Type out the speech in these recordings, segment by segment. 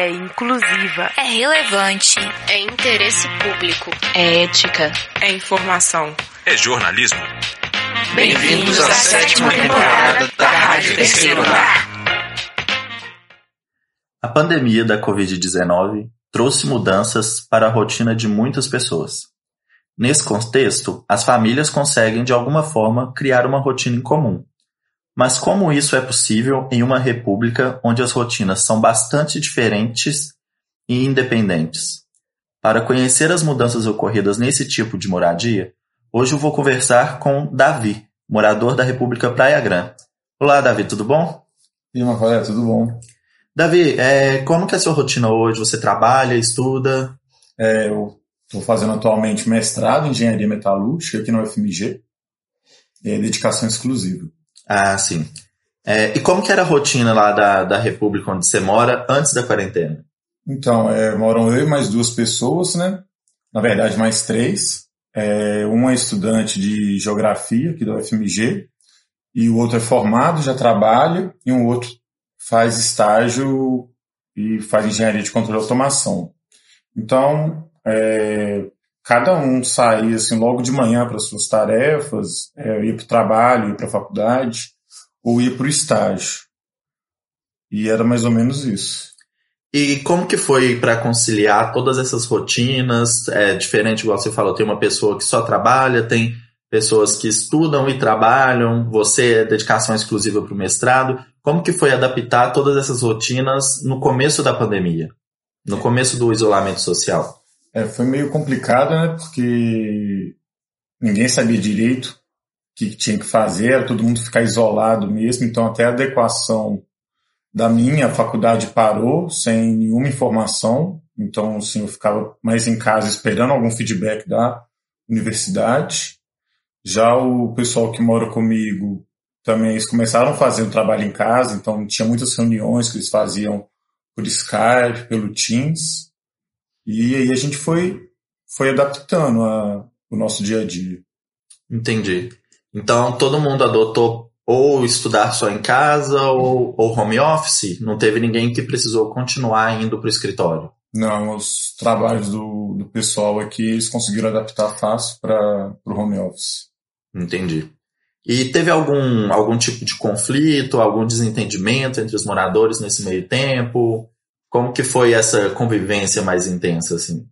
é inclusiva, é relevante, é interesse público, é ética, é informação, é jornalismo. Bem-vindos à sétima temporada da Rádio Terceiro Lar. A pandemia da Covid-19 trouxe mudanças para a rotina de muitas pessoas. Nesse contexto, as famílias conseguem de alguma forma criar uma rotina em comum. Mas como isso é possível em uma república onde as rotinas são bastante diferentes e independentes? Para conhecer as mudanças ocorridas nesse tipo de moradia, hoje eu vou conversar com Davi, morador da República Praia Grande. Olá, Davi, tudo bom? E Macaulay, tudo bom? Davi, é, como que é a sua rotina hoje? Você trabalha, estuda? É, eu estou fazendo atualmente mestrado em Engenharia Metalúrgica aqui na UFMG. É dedicação exclusiva. Ah, sim. É, e como que era a rotina lá da, da República onde você mora antes da quarentena? Então, é, moram eu e mais duas pessoas, né? Na verdade, mais três. É, uma é estudante de Geografia aqui da UFMG e o outro é formado, já trabalha, e um outro faz estágio e faz engenharia de controle e automação. Então, é, cada um saía assim logo de manhã para suas tarefas, é, ia para o trabalho, ia para a faculdade, ou ia para o estágio. E era mais ou menos isso. E como que foi para conciliar todas essas rotinas? É diferente, igual você falou, tem uma pessoa que só trabalha, tem pessoas que estudam e trabalham, você é dedicação exclusiva para o mestrado. Como que foi adaptar todas essas rotinas no começo da pandemia, no começo do isolamento social? É, foi meio complicado, né? Porque ninguém sabia direito o que tinha que fazer, era todo mundo ficar isolado mesmo, então até a adequação da minha faculdade parou sem nenhuma informação, então assim, eu ficava mais em casa esperando algum feedback da universidade. Já o pessoal que mora comigo também eles começaram a fazer o trabalho em casa, então tinha muitas reuniões que eles faziam por Skype, pelo Teams, e aí a gente foi, foi adaptando a, o nosso dia a dia. Entendi. Então todo mundo adotou ou estudar só em casa ou, ou home office? Não teve ninguém que precisou continuar indo para o escritório? Não, os trabalhos do, do pessoal aqui eles conseguiram adaptar fácil para o home office. Entendi. E teve algum, algum tipo de conflito, algum desentendimento entre os moradores nesse meio tempo? Como que foi essa convivência mais intensa, assim?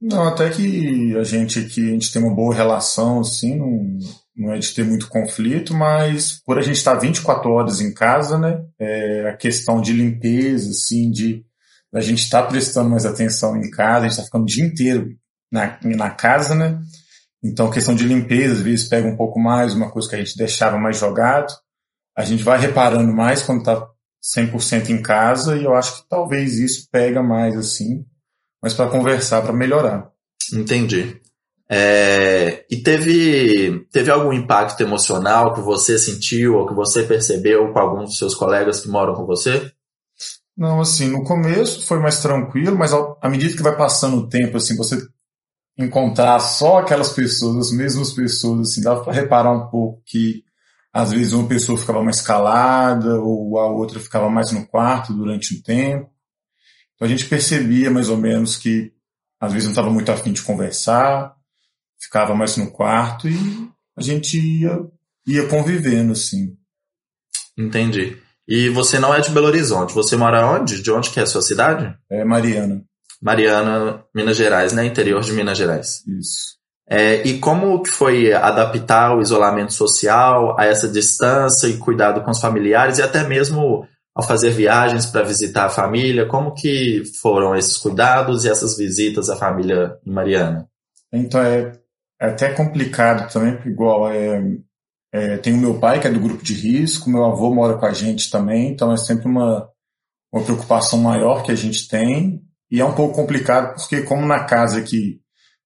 Não, até que a gente aqui, a gente tem uma boa relação, assim, não, não é de ter muito conflito, mas por a gente estar 24 horas em casa, né, é, a questão de limpeza, assim, de a gente estar tá prestando mais atenção em casa, a gente está ficando o dia inteiro na, na casa, né, então, questão de limpeza, às vezes pega um pouco mais, uma coisa que a gente deixava mais jogado. A gente vai reparando mais quando está 100% em casa e eu acho que talvez isso pega mais assim, mas para conversar, para melhorar. Entendi. É, e teve, teve algum impacto emocional que você sentiu ou que você percebeu com alguns dos seus colegas que moram com você? Não, assim, no começo foi mais tranquilo, mas à medida que vai passando o tempo, assim, você encontrar só aquelas pessoas, as mesmas pessoas, assim, dá para reparar um pouco que às vezes uma pessoa ficava mais calada ou a outra ficava mais no quarto durante um tempo. Então a gente percebia mais ou menos que às vezes não estava muito afim de conversar, ficava mais no quarto e a gente ia, ia convivendo, assim. Entendi. E você não é de Belo Horizonte, você mora onde? De onde que é a sua cidade? É Mariana. Mariana, Minas Gerais, né? Interior de Minas Gerais. Isso. É, e como que foi adaptar o isolamento social a essa distância e cuidado com os familiares e até mesmo ao fazer viagens para visitar a família? Como que foram esses cuidados e essas visitas à família Mariana? Então é, é até complicado também, porque igual é, é, tem o meu pai que é do grupo de risco, meu avô mora com a gente também, então é sempre uma, uma preocupação maior que a gente tem e é um pouco complicado porque como na casa que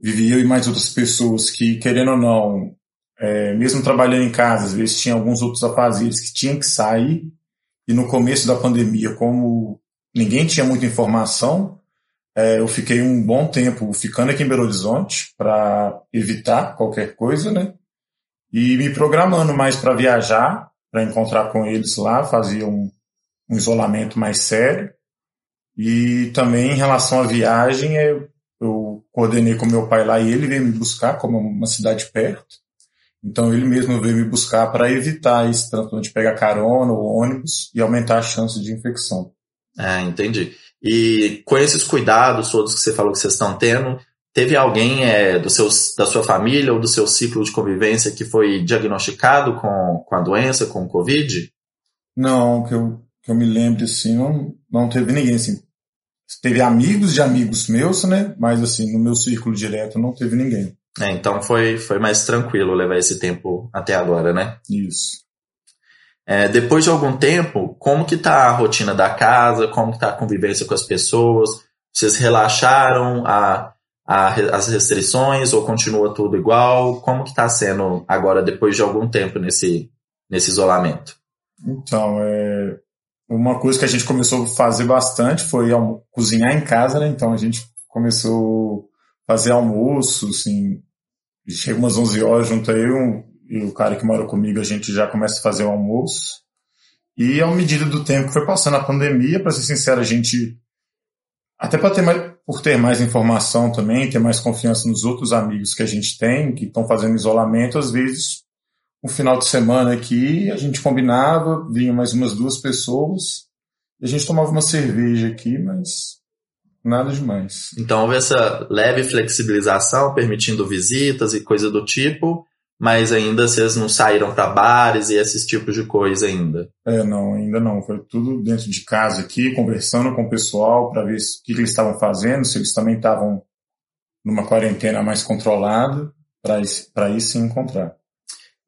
vivia eu e mais outras pessoas que, querendo ou não, é, mesmo trabalhando em casa, às vezes tinha alguns outros afazeres que tinham que sair, e no começo da pandemia, como ninguém tinha muita informação, é, eu fiquei um bom tempo ficando aqui em Belo Horizonte para evitar qualquer coisa, né? E me programando mais para viajar, para encontrar com eles lá, fazia um, um isolamento mais sério. E também em relação à viagem, eu coordenei com meu pai lá e ele veio me buscar, como uma cidade perto. Então ele mesmo veio me buscar para evitar esse tanto de pegar carona ou ônibus e aumentar a chance de infecção. Ah, entendi. E com esses cuidados todos que você falou que vocês estão tendo, teve alguém é, do seu, da sua família ou do seu ciclo de convivência que foi diagnosticado com, com a doença, com o Covid? Não, que eu, que eu me lembre assim, não, não teve ninguém assim. Teve amigos de amigos meus, né? Mas assim, no meu círculo direto não teve ninguém. É, então foi, foi mais tranquilo levar esse tempo até agora, né? Isso. É, depois de algum tempo, como que tá a rotina da casa? Como que tá a convivência com as pessoas? Vocês relaxaram a, a, as restrições ou continua tudo igual? Como que tá sendo agora, depois de algum tempo nesse, nesse isolamento? Então, é, uma coisa que a gente começou a fazer bastante foi cozinhar em casa, né? Então a gente começou a fazer almoço, assim, chega umas 11 horas, junto eu e o cara que mora comigo, a gente já começa a fazer o almoço. E à medida do tempo que foi passando a pandemia, para ser sincero, a gente até para ter mais, por ter mais informação também, ter mais confiança nos outros amigos que a gente tem, que estão fazendo isolamento, às vezes um final de semana aqui, a gente combinava, vinha mais umas duas pessoas, e a gente tomava uma cerveja aqui, mas nada demais. Então houve essa leve flexibilização, permitindo visitas e coisa do tipo, mas ainda vocês não saíram para bares e esses tipos de coisa ainda? É, não, ainda não. Foi tudo dentro de casa aqui, conversando com o pessoal para ver o que, que eles estavam fazendo, se eles também estavam numa quarentena mais controlada, para ir se encontrar.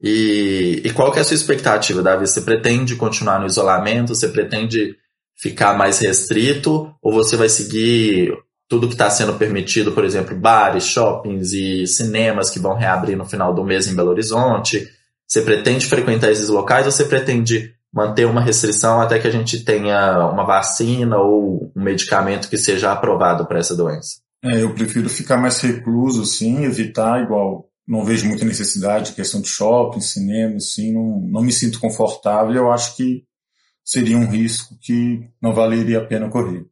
E, e qual que é a sua expectativa, Davi? Você pretende continuar no isolamento? Você pretende ficar mais restrito? Ou você vai seguir tudo que está sendo permitido, por exemplo, bares, shoppings e cinemas que vão reabrir no final do mês em Belo Horizonte? Você pretende frequentar esses locais ou você pretende manter uma restrição até que a gente tenha uma vacina ou um medicamento que seja aprovado para essa doença? É, eu prefiro ficar mais recluso, sim, evitar igual não vejo muita necessidade, questão de shopping, cinema, assim, não, não me sinto confortável. Eu acho que seria um risco que não valeria a pena correr.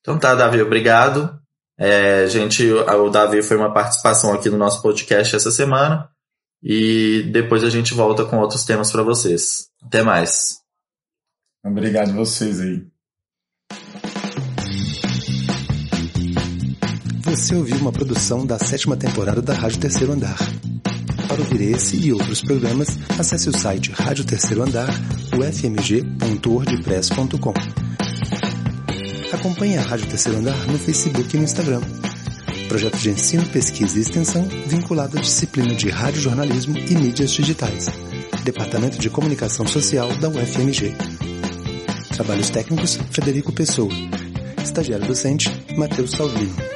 Então tá, Davi, obrigado. É, gente, o Davi foi uma participação aqui no nosso podcast essa semana e depois a gente volta com outros temas para vocês. Até mais. Obrigado a vocês aí. Você ouviu uma produção da sétima temporada da Rádio Terceiro Andar. Para ouvir esse e outros programas, acesse o site Rádio Terceiro Andar, ufmg.wordpress.com. Acompanhe a Rádio Terceiro Andar no Facebook e no Instagram. Projeto de ensino, pesquisa e extensão vinculado à disciplina de rádio jornalismo e mídias digitais. Departamento de Comunicação Social da UFMG. Trabalhos técnicos, Frederico Pessoa. Estagiário docente, Matheus Salvino.